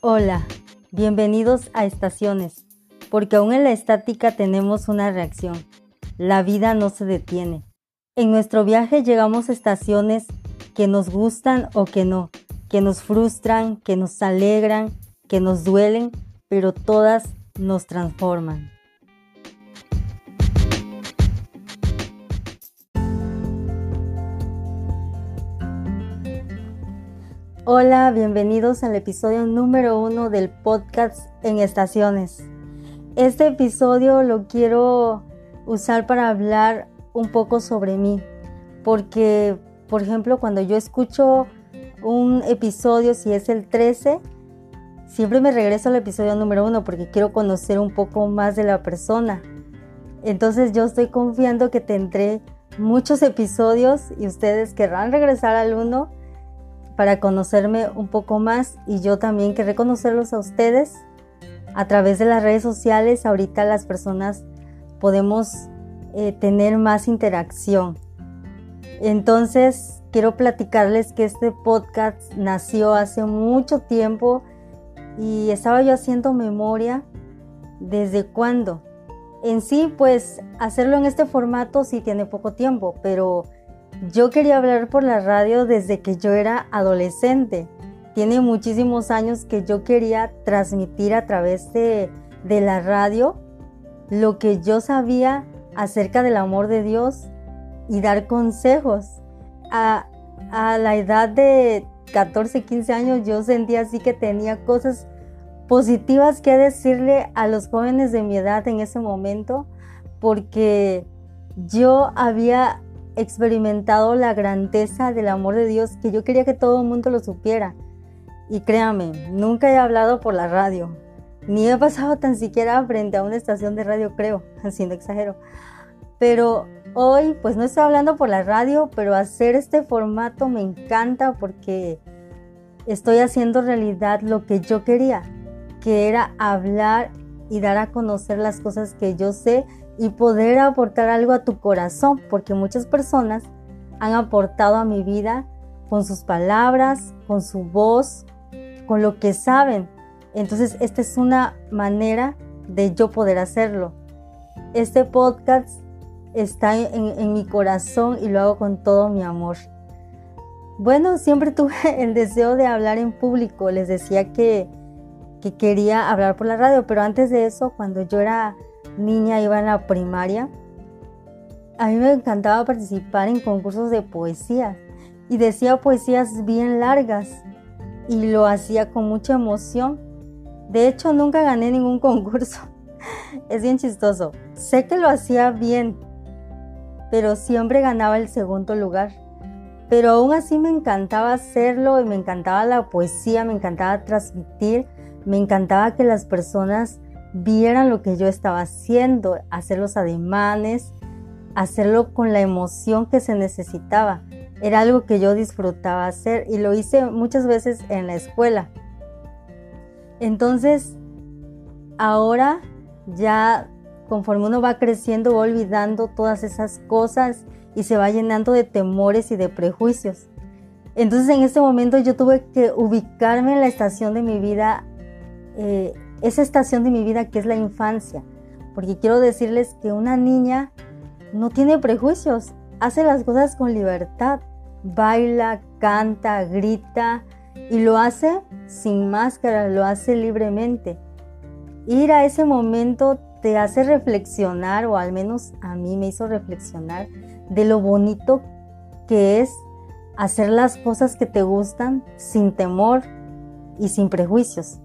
Hola, bienvenidos a Estaciones, porque aún en la estática tenemos una reacción. La vida no se detiene. En nuestro viaje llegamos a estaciones que nos gustan o que no, que nos frustran, que nos alegran, que nos duelen, pero todas nos transforman. Hola, bienvenidos al episodio número uno del podcast en estaciones. Este episodio lo quiero usar para hablar un poco sobre mí, porque, por ejemplo, cuando yo escucho un episodio, si es el 13, siempre me regreso al episodio número uno porque quiero conocer un poco más de la persona. Entonces yo estoy confiando que tendré muchos episodios y ustedes querrán regresar al uno para conocerme un poco más y yo también que reconocerlos a ustedes a través de las redes sociales. Ahorita las personas podemos eh, tener más interacción. Entonces, quiero platicarles que este podcast nació hace mucho tiempo y estaba yo haciendo memoria desde cuándo. En sí, pues hacerlo en este formato sí tiene poco tiempo, pero yo quería hablar por la radio desde que yo era adolescente. Tiene muchísimos años que yo quería transmitir a través de, la radio lo que yo sabía acerca del amor de Dios y dar consejos. A, a la edad de 14, 15 años yo sentía así que tenía cosas positivas que decirle a los jóvenes de mi edad en ese momento porque yo había experimentado la grandeza del amor de Dios que yo quería que todo el mundo lo supiera. Y créame, nunca he hablado por la radio, ni he pasado tan siquiera frente a una estación de radio, creo, no exagero. Pero hoy, pues no estoy hablando por la radio, pero hacer este formato me encanta porque estoy haciendo realidad lo que yo quería, que era hablar y dar a conocer las cosas que yo sé y poder aportar algo a tu corazón, porque muchas personas han aportado a mi vida con sus palabras, con su voz, con lo que saben. Entonces, esta es una manera de yo poder hacerlo. Este podcast está en, mi corazón y lo hago con todo mi amor. Bueno, siempre tuve el deseo de hablar en público. Les decía que, que quería hablar por la radio, pero antes de eso, cuando yo era niña iba en la primaria, a mí me encantaba participar en concursos de poesía y decía poesías bien largas y lo hacía con mucha emoción. De hecho, nunca gané ningún concurso. Es bien chistoso. Sé que lo hacía bien, pero siempre ganaba el segundo lugar. Pero aún así me encantaba hacerlo y me encantaba la poesía, me encantaba transmitir, me encantaba que las personas vieran lo que yo estaba haciendo, hacer los ademanes, hacerlo con la emoción que se necesitaba. Era algo que yo disfrutaba hacer y lo hice muchas veces en la escuela. Entonces, ahora ya conforme uno va creciendo, va olvidando todas esas cosas y se va llenando de temores y de prejuicios. Entonces en este momento yo tuve que ubicarme en la estación de mi vida eh, esa estación de mi vida que es la infancia, porque quiero decirles que una niña no tiene prejuicios, hace las cosas con libertad, baila, canta, grita y lo hace sin máscara, lo hace libremente. Ir a ese momento te hace reflexionar, o al menos a mí me hizo reflexionar, de lo bonito que es hacer las cosas que te gustan sin temor y sin prejuicios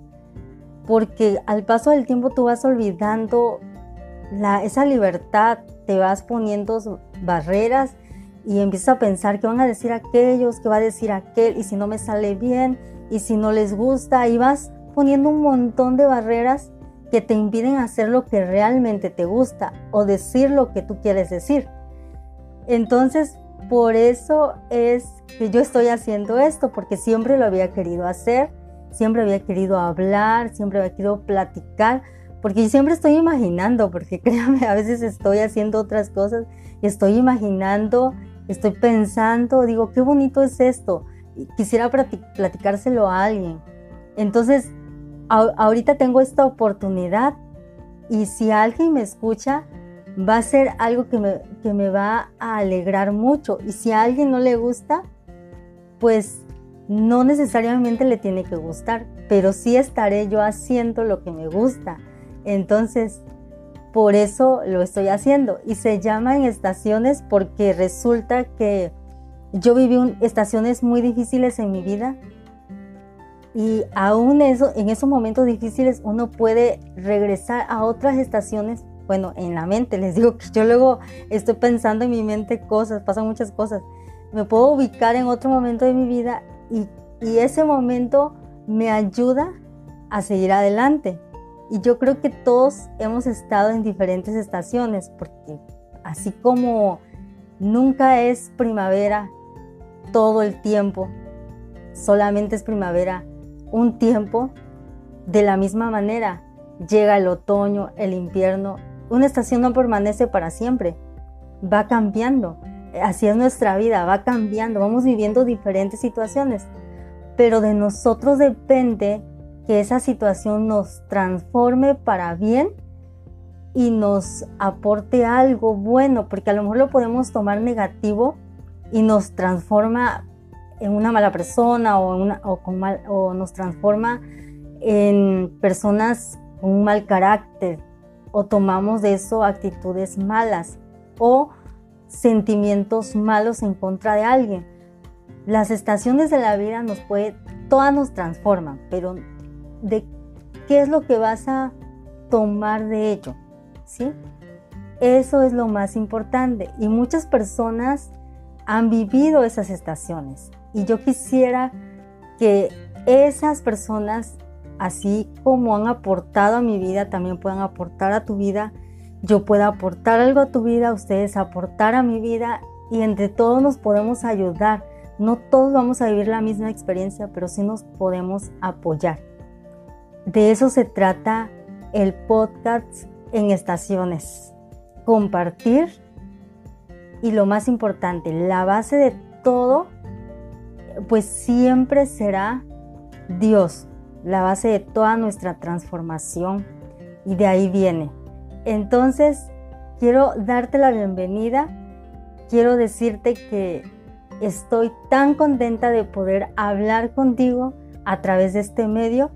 porque al paso del tiempo tú vas olvidando esa libertad, te vas poniendo barreras y empiezas a pensar qué van a decir aquellos, qué va a decir aquel, y si no me sale bien, y si no les gusta, y vas poniendo un montón de barreras que te impiden hacer lo que realmente te gusta o decir lo que tú quieres decir. Entonces, por eso es que yo estoy haciendo esto, porque siempre lo había querido hacer siempre había querido hablar, siempre había querido platicar, porque siempre estoy imaginando, porque créanme, a veces estoy haciendo otras cosas y estoy imaginando, estoy pensando, digo, qué bonito es esto, quisiera platicárselo a alguien. Entonces, ahorita tengo esta oportunidad y si alguien me escucha, va a ser algo que me, que me va a alegrar mucho. Y si a alguien no le gusta, pues no necesariamente le tiene que gustar, pero sí estaré yo haciendo lo que me gusta. Entonces, por eso lo estoy haciendo. Y se llama en estaciones porque resulta que yo viví estaciones muy difíciles en mi vida. Y aún eso, en esos momentos difíciles uno puede regresar a otras estaciones bueno, en la mente, les digo que yo luego estoy pensando en mi mente cosas, pasan muchas cosas. Me puedo ubicar en otro momento de mi vida y, ese momento me ayuda a seguir adelante. Y yo creo que todos hemos estado en diferentes estaciones, porque así como nunca es primavera todo el tiempo, solamente es primavera un tiempo, de la misma manera llega el otoño, el invierno una estación no permanece para siempre, va cambiando. Así es nuestra vida, va cambiando, vamos viviendo diferentes situaciones. Pero de nosotros depende que esa situación nos transforme para bien y nos aporte algo bueno, porque a lo mejor lo podemos tomar negativo y nos transforma en una mala persona o, o nos transforma en personas con un mal carácter, o tomamos de eso actitudes malas o sentimientos malos en contra de alguien. Las estaciones de la vida nos puede, todas nos transforman, pero de qué es lo que vas a tomar de ello, ¿sí? Eso es lo más importante y muchas personas han vivido esas estaciones y yo quisiera que esas personas así como han aportado a mi vida, también puedan aportar a tu vida. Yo pueda aportar algo a tu vida, ustedes aportar a mi vida y entre todos nos podemos ayudar. No todos vamos a vivir la misma experiencia, pero sí nos podemos apoyar. De eso se trata el podcast en estaciones. Compartir y lo más importante, la base de todo, pues siempre será Dios, la base de toda nuestra transformación y de ahí viene. Entonces, quiero darte la bienvenida, quiero decirte que estoy tan contenta de poder hablar contigo a través de este medio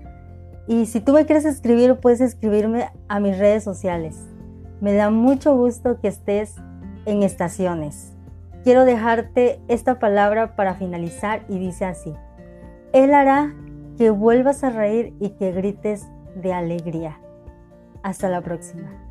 y si tú me quieres escribir, puedes escribirme a mis redes sociales. Me da mucho gusto que estés en estaciones. Quiero dejarte esta palabra para finalizar y dice así. Él hará que vuelvas a reír y que grites de alegría. Hasta la próxima.